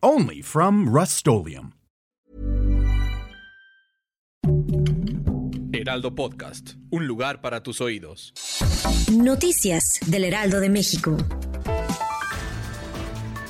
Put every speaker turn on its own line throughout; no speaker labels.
Only from Rust
Heraldo Podcast, un lugar para tus oídos.
Noticias del Heraldo de México.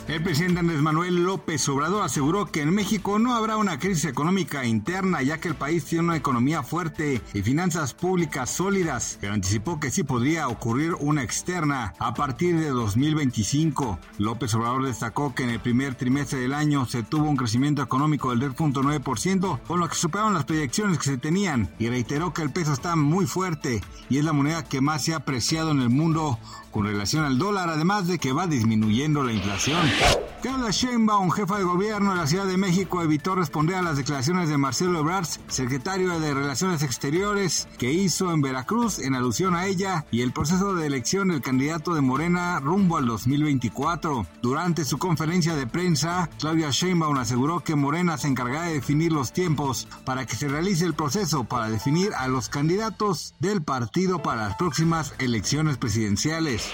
El presidente Andrés Manuel López Obrador aseguró que en México no habrá una crisis económica interna ya que el país tiene una economía fuerte y finanzas públicas sólidas, pero anticipó que sí podría ocurrir una externa a partir de 2025. López Obrador destacó que en el primer trimestre del año se tuvo un crecimiento económico del 10.9%, con lo que superaron las proyecciones que se tenían y reiteró que el peso está muy fuerte y es la moneda que más se ha apreciado en el mundo con relación al dólar, además de que va disminuyendo la inflación. Carla Sheinbaum, jefa de gobierno de la Ciudad de México, evitó responder a las declaraciones de Marcelo Ebrard, secretario de Relaciones Exteriores, que hizo en Veracruz en alusión a ella y el proceso de elección del candidato de Morena rumbo al 2024. Durante su conferencia de prensa, Claudia Sheinbaum aseguró que Morena se encargará de definir los tiempos para que se realice el proceso para definir a los candidatos del partido para las próximas elecciones presidenciales.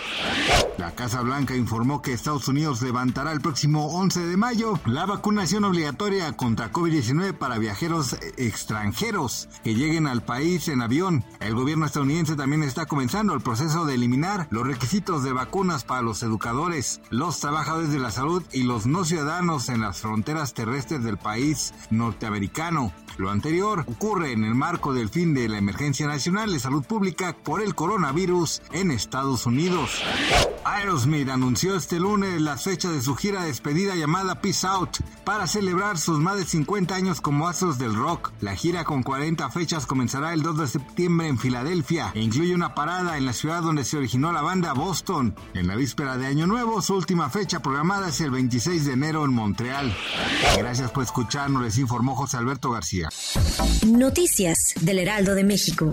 La Casa Blanca informó que Estados Unidos el próximo 11 de mayo la vacunación obligatoria contra COVID-19 para viajeros extranjeros que lleguen al país en avión. El gobierno estadounidense también está comenzando el proceso de eliminar los requisitos de vacunas para los educadores, los trabajadores de la salud y los no ciudadanos en las fronteras terrestres del país norteamericano. Lo anterior ocurre en el marco del fin de la emergencia nacional de salud pública por el coronavirus en Estados Unidos. Aerosmith anunció este lunes las fechas de su gira despedida llamada Peace Out para celebrar sus más de 50 años como astros del rock. La gira con 40 fechas comenzará el 2 de septiembre en Filadelfia e incluye una parada en la ciudad donde se originó la banda Boston. En la víspera de Año Nuevo, su última fecha programada es el 26 de enero en Montreal. Gracias por escucharnos, les informó José Alberto García.
Noticias del Heraldo de México.